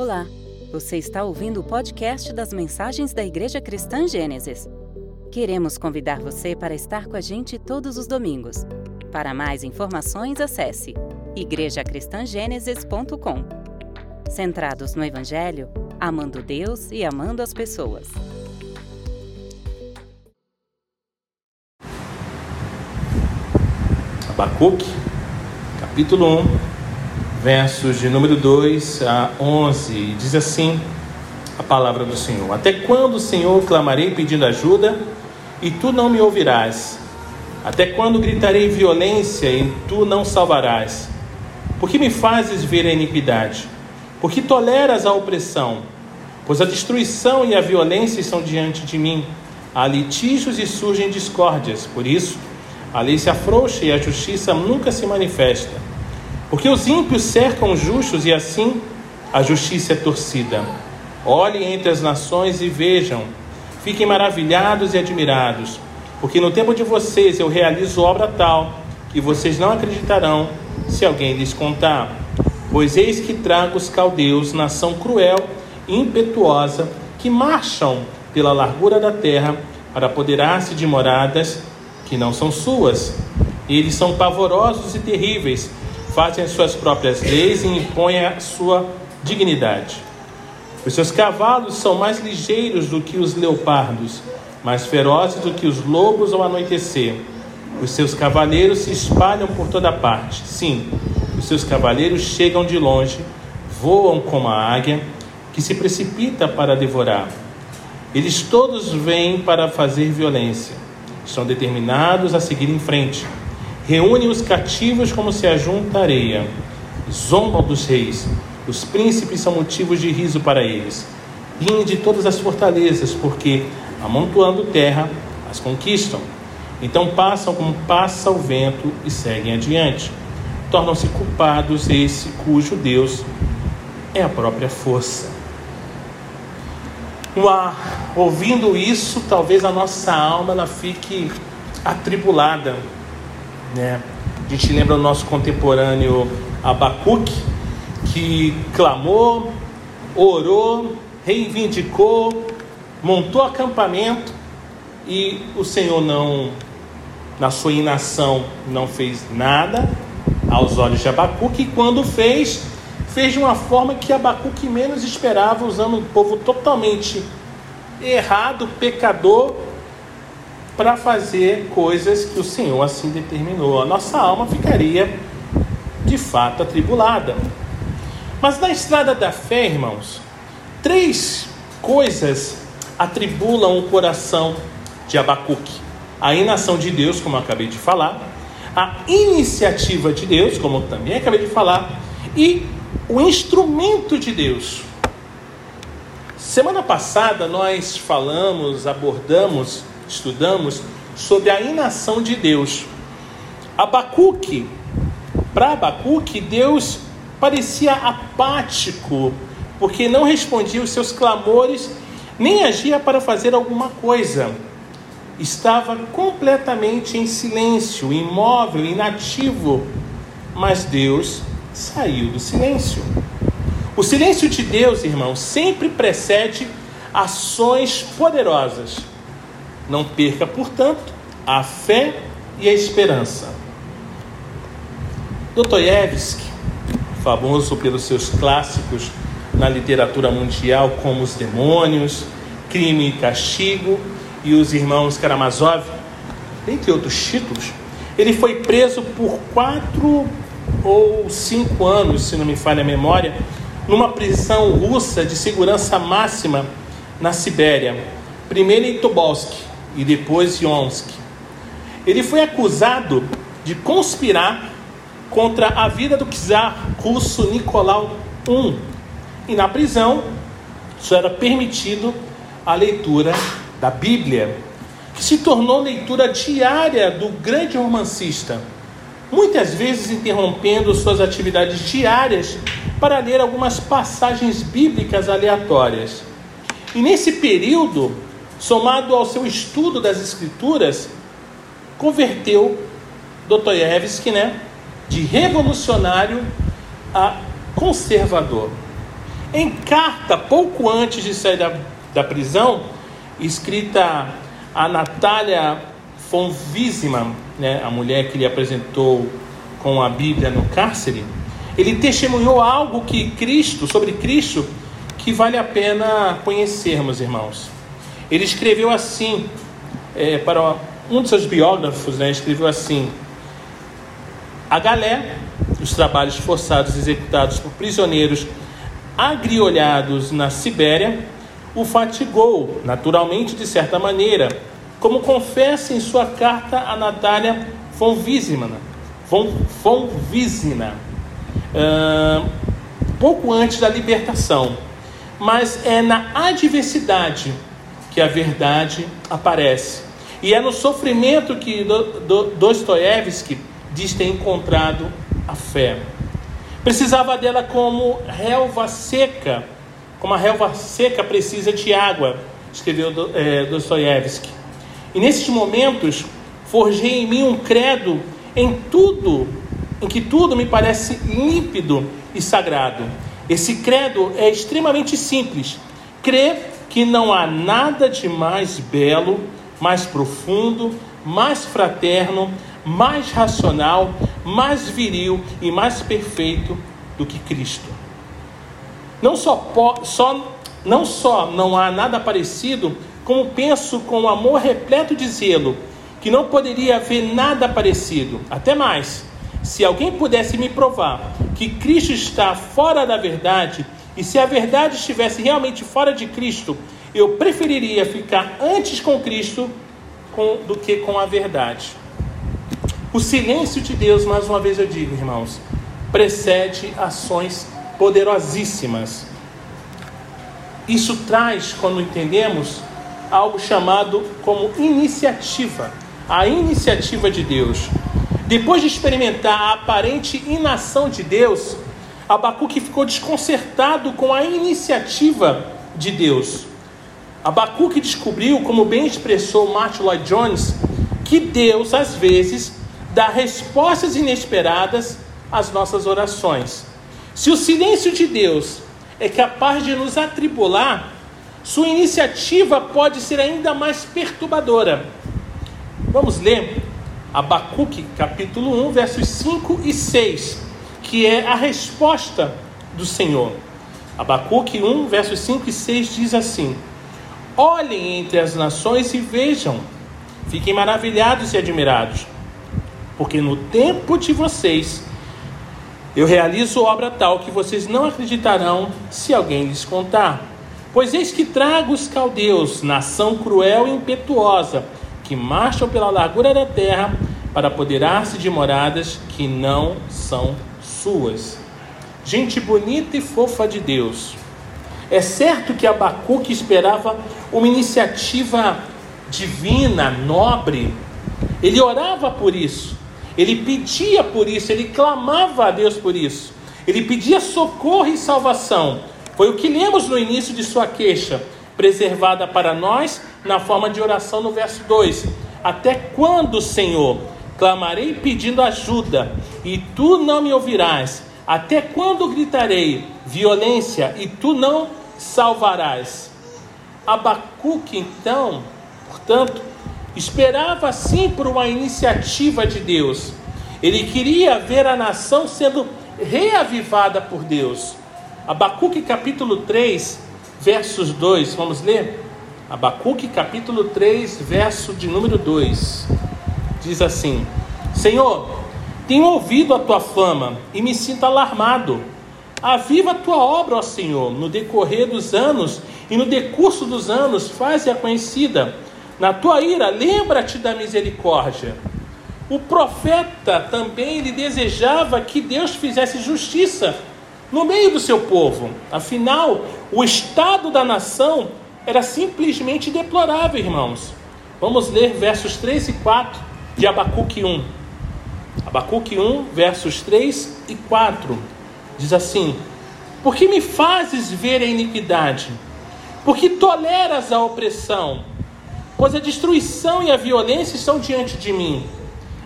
Olá, você está ouvindo o podcast das mensagens da Igreja Cristã Gênesis. Queremos convidar você para estar com a gente todos os domingos. Para mais informações, acesse igrejacristangênesis.com. Centrados no Evangelho, amando Deus e amando as pessoas. Abacuque, capítulo 1, versos de número 2 a 11, diz assim a palavra do Senhor: Até quando, Senhor, clamarei pedindo ajuda e tu não me ouvirás? Até quando gritarei violência e tu não salvarás? Por que me fazes ver a iniquidade? Por que toleras a opressão? Pois a destruição e a violência estão diante de mim. Há litígios e surgem discórdias. Por isso, a lei se afrouxa e a justiça nunca se manifesta. Porque os ímpios cercam os justos e assim a justiça é torcida. Olhem entre as nações e vejam, fiquem maravilhados e admirados, porque no tempo de vocês eu realizo obra tal que vocês não acreditarão se alguém lhes contar. Pois eis que trago os caldeus, nação cruel e impetuosa, que marcham pela largura da terra para apoderar-se de moradas que não são suas. Eles são pavorosos e terríveis, fazem as suas próprias leis e impõem a sua dignidade. Os seus cavalos são mais ligeiros do que os leopardos, mais ferozes do que os lobos ao anoitecer. Os seus cavaleiros se espalham por toda parte. Sim, os seus cavaleiros chegam de longe, voam como a águia, que se precipita para devorar. Eles todos vêm para fazer violência Estão determinados a seguir em frente. Reúnem os cativos como se ajunta areia. Zombam dos reis. Os príncipes são motivos de riso para eles. Riem de todas as fortalezas, porque, amontoando terra, as conquistam. Então passam como passa o vento e seguem adiante. Tornam-se culpados esse cujo Deus é a própria força. Uma, ouvindo isso, talvez a nossa alma ela fique atribulada. Né? A gente lembra o nosso contemporâneo Abacuque, que clamou, orou, reivindicou, montou acampamento e o Senhor não, na sua inação, não fez nada aos olhos de Abacuque, e quando fez, fez de uma forma que Abacuque menos esperava, usando um povo totalmente errado, pecador, para fazer coisas que o Senhor assim determinou. A nossa alma ficaria de fato atribulada. Mas na estrada da fé, irmãos, três coisas atribulam o coração de Abacuque: a inação de Deus, como acabei de falar, a iniciativa de Deus, como também acabei de falar, e o instrumento de Deus. Semana passada nós falamos, abordamos, estudamos sobre a inação de Deus. Abacuque, para Abacuque, Deus parecia apático, porque não respondia os seus clamores, nem agia para fazer alguma coisa. Estava completamente em silêncio, imóvel, inativo. Mas Deus saiu do silêncio. O silêncio de Deus, irmão, sempre precede ações poderosas. Não perca, portanto, a fé e a esperança. Dostoiévski, famoso pelos seus clássicos na literatura mundial, como Os Demônios, Crime e Castigo e Os Irmãos Karamazov, entre outros títulos, ele foi preso por quatro ou cinco anos, se não me falha a memória, numa prisão russa de segurança máxima na Sibéria, primeiro em Tobolsk e depois em Omsk. Ele foi acusado de conspirar contra a vida do czar russo Nicolau I. E na prisão só era permitido a leitura da Bíblia, que se tornou leitura diária do grande romancista muitas vezes interrompendo suas atividades diárias para ler algumas passagens bíblicas aleatórias. E nesse período, somado ao seu estudo das Escrituras, converteu Dostoiévski né, de revolucionário a conservador. Em carta, pouco antes de sair da, da prisão, escrita a Natália von né, a mulher que lhe apresentou com a Bíblia no cárcere, ele testemunhou algo que Cristo, sobre Cristo, que vale a pena conhecermos, irmãos. Ele escreveu assim, é, para um dos seus biógrafos, né, escreveu assim: A galé, os trabalhos forçados executados por prisioneiros agriolhados na Sibéria, o fatigou, naturalmente, de certa maneira, como confessa em sua carta a Natália von Wiesmann, von, von Wiesmann pouco antes da libertação. Mas é na adversidade que a verdade aparece. E é no sofrimento que Dostoiévski diz ter encontrado a fé. Precisava dela como relva seca, como a relva seca precisa de água, escreveu é, Dostoiévski. E nesses momentos, forjei em mim um credo em tudo, em que tudo me parece límpido e sagrado. Esse credo é extremamente simples. Crer que não há nada de mais belo, mais profundo, mais fraterno, mais racional, mais viril e mais perfeito do que Cristo. Não só, só, não só não há nada parecido, como penso com amor repleto de zelo, que não poderia haver nada parecido. Até mais, se alguém pudesse me provar que Cristo está fora da verdade, e se a verdade estivesse realmente fora de Cristo, eu preferiria ficar antes com Cristo com, do que com a verdade. O silêncio de Deus, mais uma vez eu digo, irmãos, precede ações poderosíssimas. Isso traz, quando entendemos, algo chamado como iniciativa, a iniciativa de Deus. Depois de experimentar a aparente inação de Deus, Abacuque ficou desconcertado com a iniciativa de Deus. Abacuque descobriu, como bem expressou Martin Lloyd Jones, que Deus às vezes dá respostas inesperadas às nossas orações. Se o silêncio de Deus é capaz de nos atribular, sua iniciativa pode ser ainda mais perturbadora. Vamos ler Abacuque, capítulo 1, versos 5 e 6, que é a resposta do Senhor. Abacuque 1, versos 5 e 6 diz assim: Olhem entre as nações e vejam, fiquem maravilhados e admirados porque no tempo de vocês eu realizo obra tal que vocês não acreditarão se alguém lhes contar. Pois eis que trago os caldeus, nação cruel e impetuosa, que marcham pela largura da terra para apoderar-se de moradas que não são suas. Gente bonita e fofa de Deus. É certo que Abacuque esperava uma iniciativa divina, nobre. Ele orava por isso. Ele pedia por isso, ele clamava a Deus por isso. Ele pedia socorro e salvação. Foi o que lemos no início de sua queixa, preservada para nós na forma de oração no verso 2. Até quando, Senhor, clamarei pedindo ajuda e tu não me ouvirás? Até quando gritarei violência e tu não salvarás? Abacuque, então, portanto, Esperava sim por uma iniciativa de Deus. Ele queria ver a nação sendo reavivada por Deus. Abacuque capítulo 3, versos 2, vamos ler? Abacuque capítulo 3, verso de número 2. Diz assim: Senhor, tenho ouvido a tua fama e me sinto alarmado. Aviva a tua obra, ó Senhor, no decorrer dos anos e no decurso dos anos, faze-a conhecida na tua ira, lembra-te da misericórdia. O profeta também ele desejava que Deus fizesse justiça no meio do seu povo. Afinal, o estado da nação era simplesmente deplorável, irmãos. Vamos ler versos 3 e 4 de Abacuque 1. Abacuque 1, versos 3 e 4. Diz assim: Por que me fazes ver a iniquidade? Por que toleras a opressão? pois a destruição e a violência estão diante de mim.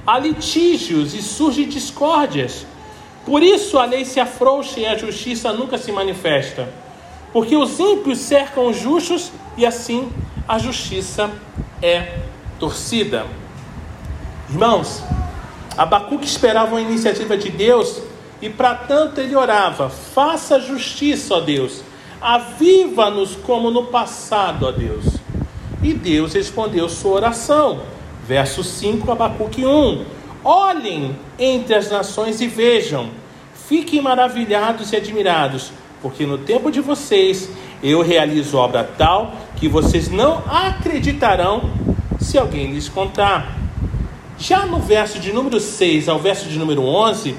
Há litígios e surgem discórdias. Por isso a lei se afrouxa e a justiça nunca se manifesta. porque os ímpios cercam os justos e assim a justiça é torcida. Irmãos, Abacuque esperava uma iniciativa de Deus e para tanto ele orava: faça justiça, ó Deus, aviva-nos como no passado, ó Deus. E Deus respondeu sua oração. Verso 5, Abacuque 1. Olhem entre as nações e vejam, fiquem maravilhados e admirados, porque no tempo de vocês eu realizo obra tal que vocês não acreditarão se alguém lhes contar. Já no verso de número 6 ao verso de número 11,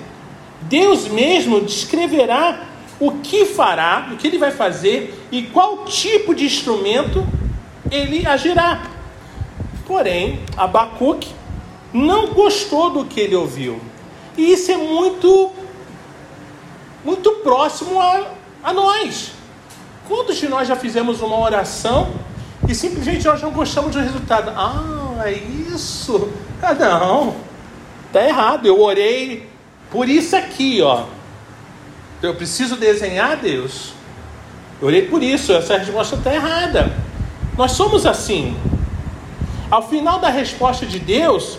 Deus mesmo descreverá o que fará, o que ele vai fazer e qual tipo de instrumento ele agirá. Porém, Abacuque não gostou do que ele ouviu. E isso é muito, muito próximo a, a nós. Quantos de nós já fizemos uma oração e simplesmente nós não gostamos do resultado? Ah, é isso. Ah, não. Tá errado. Eu orei por isso aqui, ó. Eu preciso desenhar Deus. Eu orei por isso. Essa resposta está errada. Nós somos assim. Ao final da resposta de Deus,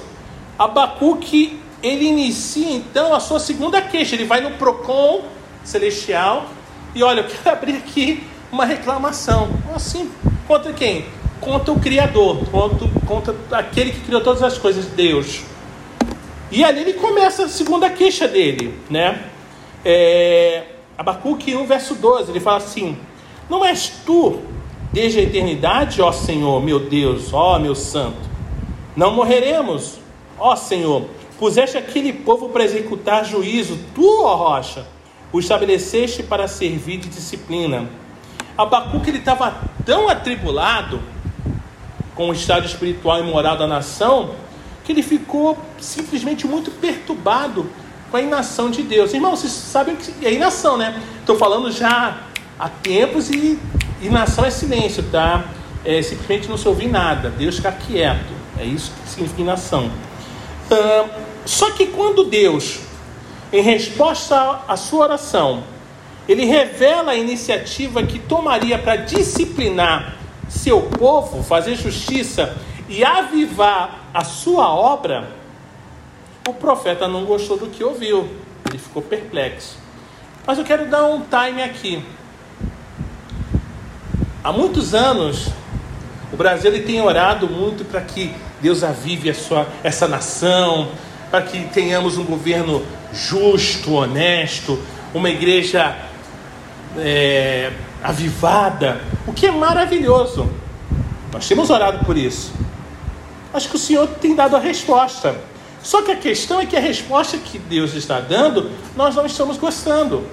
Abacuque, ele inicia então a sua segunda queixa. Ele vai no PROCON celestial e olha, eu quero abrir aqui uma reclamação. Assim, contra quem? Contra o Criador, contra, contra aquele que criou todas as coisas, Deus. E ali ele começa a segunda queixa dele, né? É, Abacuque 1, verso 12, ele fala assim: Não és tu, desde a eternidade, ó Senhor, meu Deus, ó meu santo, não morreremos, Ó Senhor, puseste aquele povo para executar juízo, tu, ó rocha, o estabeleceste para servir de disciplina. Abacuque ele estava tão atribulado com o estado espiritual e moral da nação que ele ficou simplesmente muito perturbado com a inação de Deus. Irmão, vocês sabem que é inação, né? Estou falando já há tempos e inação é silêncio, tá? É simplesmente não se ouvir nada, Deus ficar quieto. É isso que significa inação. Uh, só que quando Deus, em resposta à sua oração, ele revela a iniciativa que tomaria para disciplinar seu povo, fazer justiça e avivar a sua obra, o profeta não gostou do que ouviu, ele ficou perplexo. Mas eu quero dar um time aqui. Há muitos anos, o Brasil ele tem orado muito para que Deus avive a sua, essa nação, para que tenhamos um governo justo, honesto, uma igreja é, avivada, o que é maravilhoso. Nós temos orado por isso. Acho que o Senhor tem dado a resposta. Só que a questão é que a resposta que Deus está dando, nós não estamos gostando.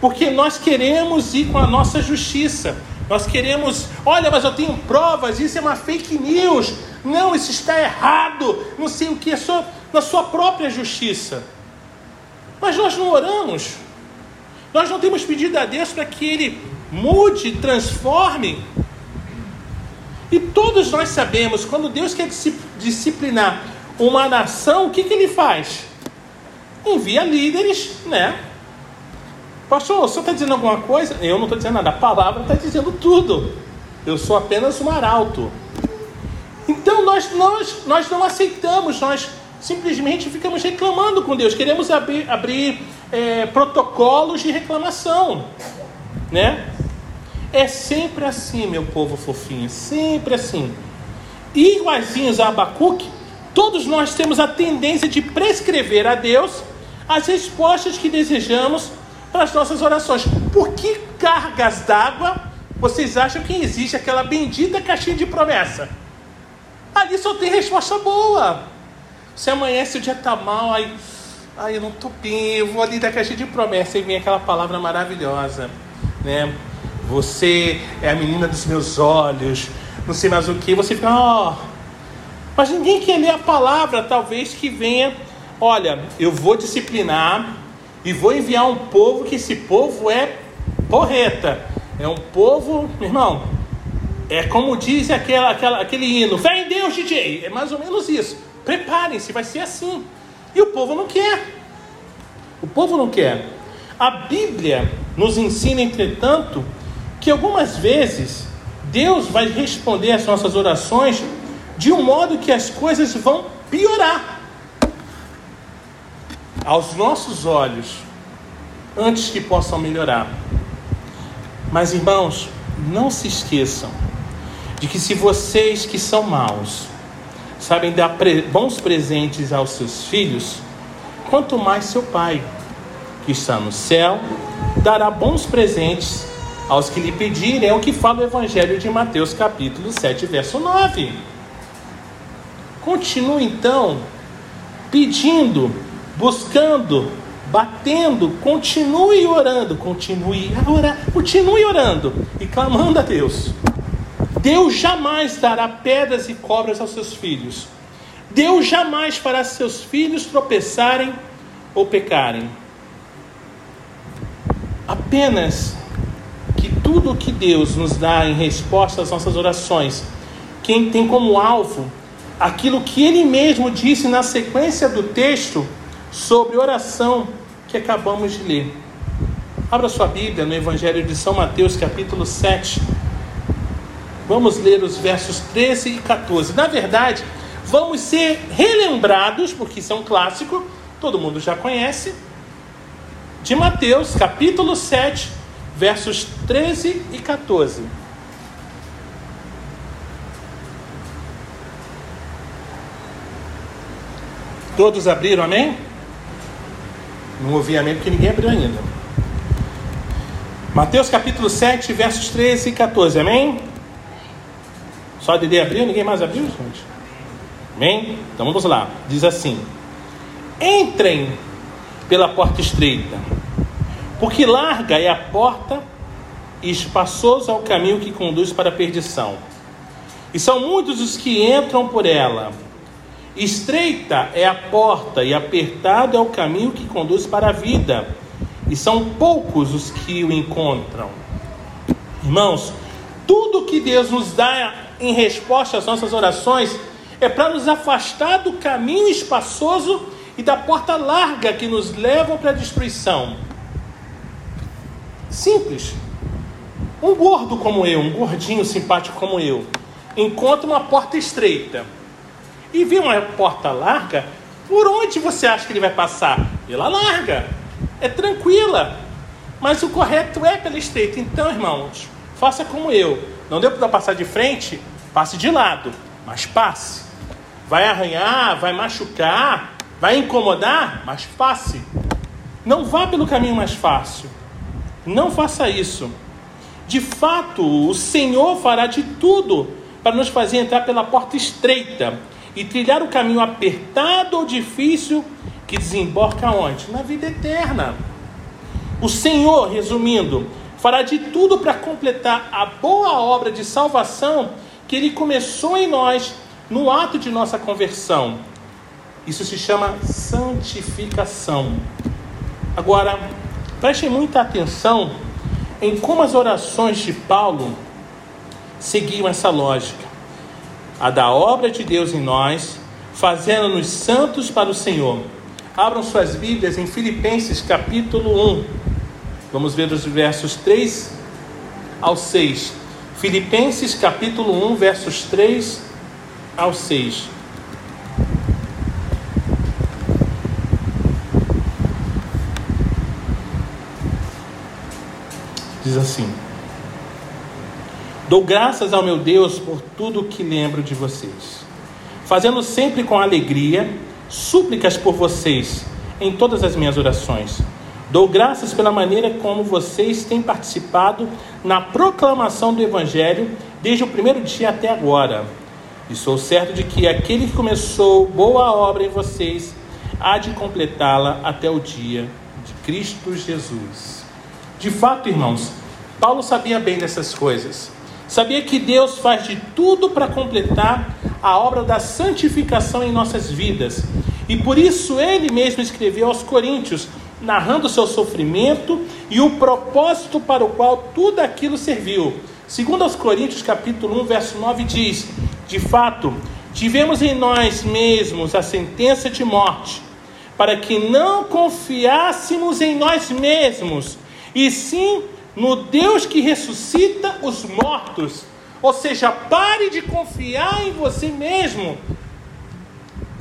Porque nós queremos ir com a nossa justiça. Nós queremos, olha, mas eu tenho provas, isso é uma fake news. Não, isso está errado. Não sei o que, é só na sua própria justiça. Mas nós não oramos. Nós não temos pedido a Deus para que Ele mude, transforme. E todos nós sabemos, quando Deus quer disciplinar uma nação, o que, que Ele faz? Envia líderes, né? Pastor, o senhor está dizendo alguma coisa? Eu não estou dizendo nada, a palavra está dizendo tudo. Eu sou apenas um arauto. Então nós, nós, nós não aceitamos, nós simplesmente ficamos reclamando com Deus, queremos abrir, abrir é, protocolos de reclamação, né? É sempre assim, meu povo fofinho, sempre assim. E iguaizinhos a Abacuque, todos nós temos a tendência de prescrever a Deus as respostas que desejamos para as nossas orações. Por que cargas d'água vocês acham que existe aquela bendita caixinha de promessa? Ali só tem resposta boa. Se amanhece o dia tá mal, aí, aí eu não tô bem, eu vou ali da caixa de promessa e vem aquela palavra maravilhosa, né? Você é a menina dos meus olhos, não sei mais o que, você fica, ó. Oh. Mas ninguém quer ler a palavra, talvez que venha, olha, eu vou disciplinar e vou enviar um povo que esse povo é porreta. É um povo, irmão, é como diz aquela, aquela, aquele hino: fé em Deus, DJ. É mais ou menos isso. Preparem-se, vai ser assim. E o povo não quer. O povo não quer. A Bíblia nos ensina, entretanto, que algumas vezes Deus vai responder às nossas orações de um modo que as coisas vão piorar aos nossos olhos antes que possam melhorar. Mas irmãos, não se esqueçam de que se vocês que são maus sabem dar bons presentes aos seus filhos, quanto mais seu Pai, que está no céu, dará bons presentes aos que lhe pedirem, é o que fala o Evangelho de Mateus, capítulo 7, verso 9. Continue então pedindo, buscando, batendo, continue orando, continue a orar, continue orando e clamando a Deus. Deus jamais dará pedras e cobras aos seus filhos. Deus jamais fará seus filhos tropeçarem ou pecarem. Apenas que tudo o que Deus nos dá em resposta às nossas orações, quem tem como alvo aquilo que ele mesmo disse na sequência do texto sobre oração que acabamos de ler. Abra sua Bíblia no Evangelho de São Mateus, capítulo 7. Vamos ler os versos 13 e 14. Na verdade, vamos ser relembrados, porque isso é um clássico, todo mundo já conhece, de Mateus, capítulo 7, versos 13 e 14. Todos abriram, amém? Não ouvi amém porque ninguém abriu ainda. Mateus capítulo 7, versos 13 e 14, amém? Só Dede abriu, ninguém mais abriu, gente? Amém? Então vamos lá. Diz assim: Entrem pela porta estreita, porque larga é a porta e espaçoso é o caminho que conduz para a perdição. E são muitos os que entram por ela. Estreita é a porta e apertado é o caminho que conduz para a vida. E são poucos os que o encontram. Irmãos, tudo que Deus nos dá em resposta às nossas orações é para nos afastar do caminho espaçoso e da porta larga que nos levam para a destruição. Simples. Um gordo como eu, um gordinho simpático como eu, encontra uma porta estreita e vê uma porta larga, por onde você acha que ele vai passar? Pela larga. É tranquila. Mas o correto é pela estreita. Então, irmãos, faça como eu não deu para passar de frente? Passe de lado, mas passe. Vai arranhar, vai machucar, vai incomodar, mas passe. Não vá pelo caminho mais fácil. Não faça isso. De fato, o Senhor fará de tudo para nos fazer entrar pela porta estreita e trilhar o caminho apertado ou difícil que desemboca onde? Na vida eterna. O Senhor, resumindo, fará de tudo para completar a boa obra de salvação que ele começou em nós no ato de nossa conversão. Isso se chama santificação. Agora, prestem muita atenção em como as orações de Paulo seguiam essa lógica. A da obra de Deus em nós, fazendo-nos santos para o Senhor. Abram suas Bíblias em Filipenses capítulo 1. Vamos ver os versos 3 ao 6. Filipenses capítulo 1, versos 3 ao 6. Diz assim: Dou graças ao meu Deus por tudo que lembro de vocês, fazendo sempre com alegria súplicas por vocês em todas as minhas orações Dou graças pela maneira como vocês têm participado na proclamação do Evangelho desde o primeiro dia até agora. E sou certo de que aquele que começou boa obra em vocês há de completá-la até o dia de Cristo Jesus. De fato, irmãos, Paulo sabia bem dessas coisas. Sabia que Deus faz de tudo para completar a obra da santificação em nossas vidas. E por isso ele mesmo escreveu aos Coríntios narrando o seu sofrimento e o propósito para o qual tudo aquilo serviu. Segundo aos Coríntios capítulo 1, verso 9 diz: De fato, tivemos em nós mesmos a sentença de morte, para que não confiássemos em nós mesmos, e sim no Deus que ressuscita os mortos. Ou seja, pare de confiar em você mesmo.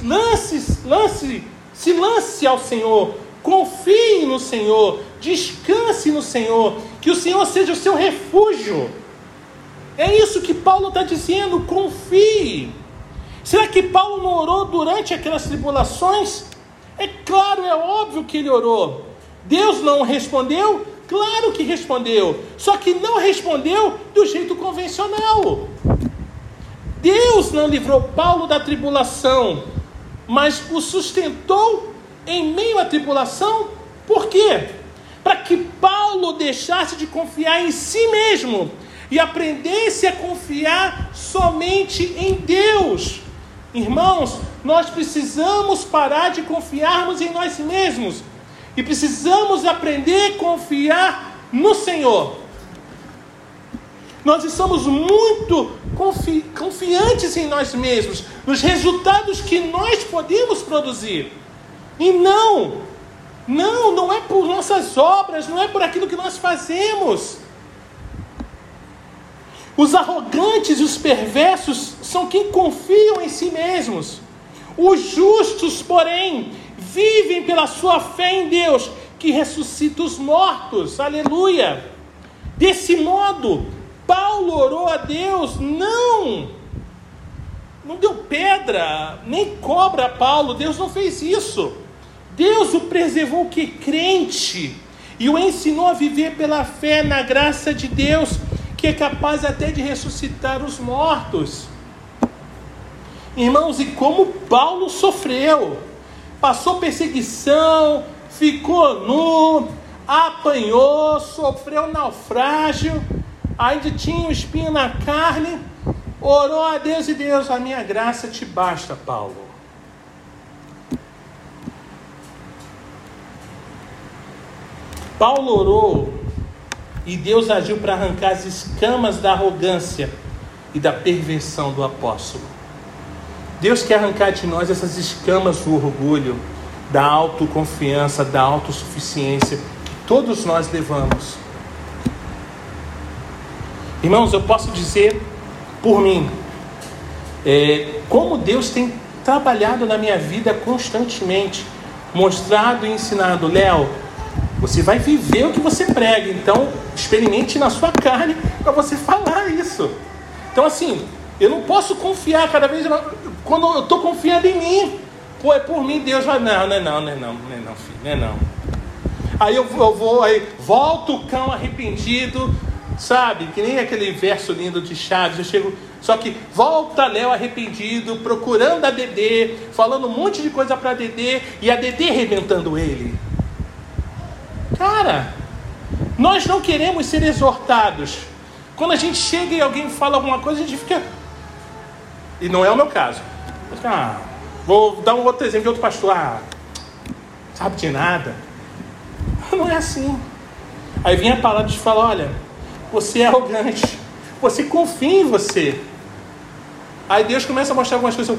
Lance, lance, se lance ao Senhor. Confie no Senhor. Descanse no Senhor. Que o Senhor seja o seu refúgio. É isso que Paulo está dizendo. Confie. Será que Paulo não orou durante aquelas tribulações? É claro, é óbvio que ele orou. Deus não respondeu? Claro que respondeu. Só que não respondeu do jeito convencional. Deus não livrou Paulo da tribulação, mas o sustentou em meio à tribulação. Por quê? Para que Paulo deixasse de confiar em si mesmo e aprendesse a confiar somente em Deus. Irmãos, nós precisamos parar de confiarmos em nós mesmos e precisamos aprender a confiar no Senhor. Nós estamos muito confi confiantes em nós mesmos, nos resultados que nós podemos produzir. E não, não, não é por nossas obras, não é por aquilo que nós fazemos. Os arrogantes e os perversos são quem confiam em si mesmos. Os justos, porém, vivem pela sua fé em Deus, que ressuscita os mortos. Aleluia! Desse modo, Paulo orou a Deus, não, não deu pedra, nem cobra a Paulo, Deus não fez isso. Deus o preservou que crente e o ensinou a viver pela fé na graça de Deus que é capaz até de ressuscitar os mortos. Irmãos, e como Paulo sofreu, passou perseguição, ficou nu, apanhou, sofreu naufrágio, ainda tinha um espinho na carne, orou a Deus e Deus, a minha graça te basta, Paulo. Paulo orou e Deus agiu para arrancar as escamas da arrogância e da perversão do apóstolo. Deus quer arrancar de nós essas escamas do orgulho, da autoconfiança, da autossuficiência que todos nós levamos. Irmãos, eu posso dizer por mim, é, como Deus tem trabalhado na minha vida constantemente, mostrado e ensinado, Léo, você vai viver o que você prega. Então, experimente na sua carne para você falar isso. Então, assim, eu não posso confiar cada vez quando eu estou confiando em mim. Pô, é por mim, Deus vai. Não, não é não, não é não, não é não, filho, não é não. Aí eu, eu vou, aí volto o cão arrependido, sabe? Que nem aquele verso lindo de Chaves. Eu chego, só que volta Léo arrependido, procurando a Dedê, falando um monte de coisa para Dedê e a Dedê arrebentando ele. Cara, nós não queremos ser exortados. Quando a gente chega e alguém fala alguma coisa, a gente fica. E não é o meu caso. Ah, vou dar um outro exemplo de outro pastor. Ah, sabe de nada. Não é assim. Aí vem a palavra de falar: olha, você é arrogante. Você confia em você. Aí Deus começa a mostrar algumas coisas.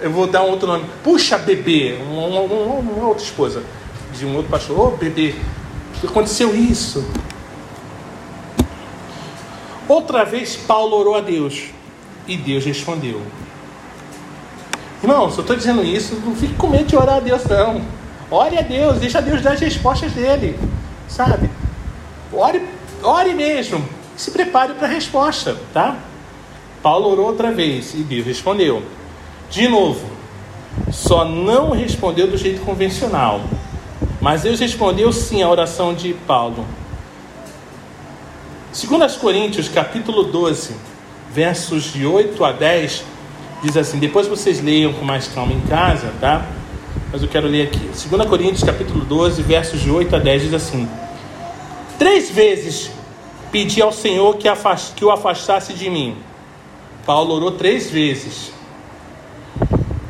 Eu vou dar um outro nome. Puxa, bebê. Uma, uma, uma outra esposa de um outro pastor. Ô, oh, bebê, aconteceu isso. Outra vez Paulo orou a Deus e Deus respondeu. Irmãos, eu estou dizendo isso, não fique com medo de orar a Deus, não. Ore a Deus, deixa Deus dar as respostas dele, sabe? Ore, ore mesmo, se prepare para a resposta, tá? Paulo orou outra vez e Deus respondeu. De novo, só não respondeu do jeito convencional. Mas Deus respondeu sim à oração de Paulo. Segundo as Coríntios, capítulo 12, versos de 8 a 10, diz assim, depois vocês leiam com mais calma em casa, tá? Mas eu quero ler aqui. 2 Coríntios, capítulo 12, versos de 8 a 10, diz assim: Três vezes pedi ao Senhor que, afast, que o afastasse de mim. Paulo orou três vezes.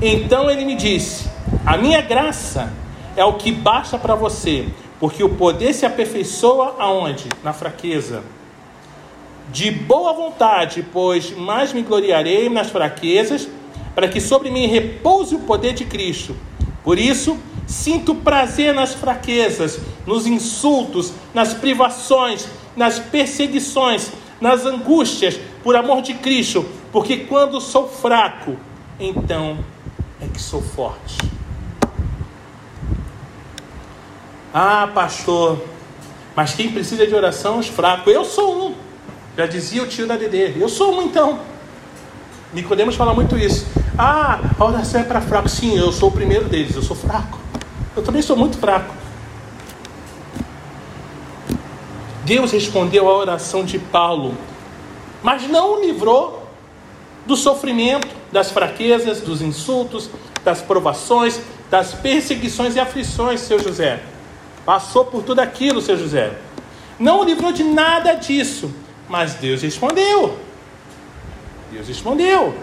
Então ele me disse: A minha graça é o que basta para você, porque o poder se aperfeiçoa aonde? Na fraqueza. De boa vontade, pois mais me gloriarei nas fraquezas, para que sobre mim repouse o poder de Cristo. Por isso, Sinto prazer nas fraquezas, nos insultos, nas privações, nas perseguições, nas angústias, por amor de Cristo, porque quando sou fraco, então é que sou forte. Ah, pastor, mas quem precisa de oração é os fracos. Eu sou um. Já dizia o tio da Dedê. Eu sou um então. Nicodemos fala muito isso. Ah, a oração é para fracos. Sim, eu sou o primeiro deles. Eu sou fraco. Eu também sou muito fraco. Deus respondeu à oração de Paulo, mas não o livrou do sofrimento, das fraquezas, dos insultos, das provações, das perseguições e aflições, seu José. Passou por tudo aquilo, seu José. Não o livrou de nada disso, mas Deus respondeu. Deus respondeu.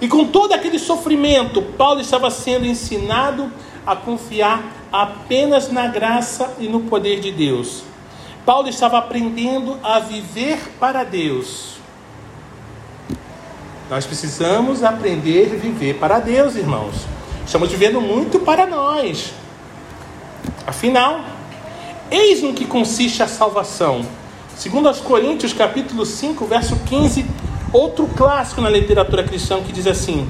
E com todo aquele sofrimento, Paulo estava sendo ensinado a confiar apenas na graça e no poder de Deus. Paulo estava aprendendo a viver para Deus. Nós precisamos aprender a viver para Deus, irmãos. Estamos vivendo muito para nós. Afinal, eis no que consiste a salvação. Segundo aos Coríntios, capítulo 5, verso 15, outro clássico na literatura cristã que diz assim: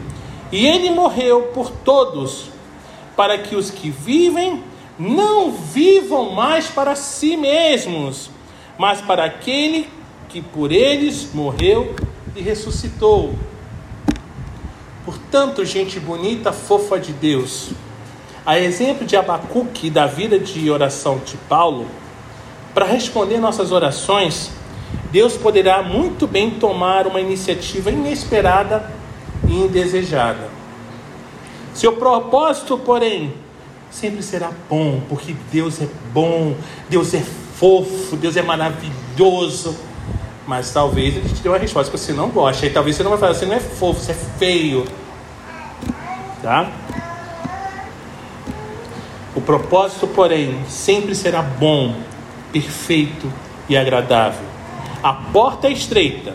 "E ele morreu por todos, para que os que vivem não vivam mais para si mesmos, mas para aquele que por eles morreu e ressuscitou." Portanto, gente bonita, fofa de Deus, a exemplo de Abacuque da vida de oração de Paulo, para responder nossas orações, Deus poderá muito bem tomar uma iniciativa inesperada e indesejada. Seu propósito, porém, sempre será bom, porque Deus é bom, Deus é fofo, Deus é maravilhoso. Mas talvez ele te dê uma resposta que você não gosta. E talvez você não vai falar, você não é fofo, você é feio. Tá? O propósito, porém, sempre será bom, perfeito e agradável. A porta é estreita,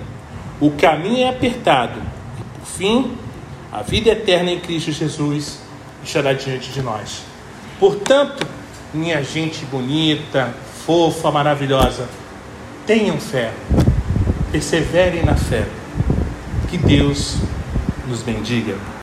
o caminho é apertado, e por fim, a vida eterna em Cristo Jesus estará diante de nós. Portanto, minha gente bonita, fofa, maravilhosa, tenham fé, perseverem na fé. Que Deus nos bendiga.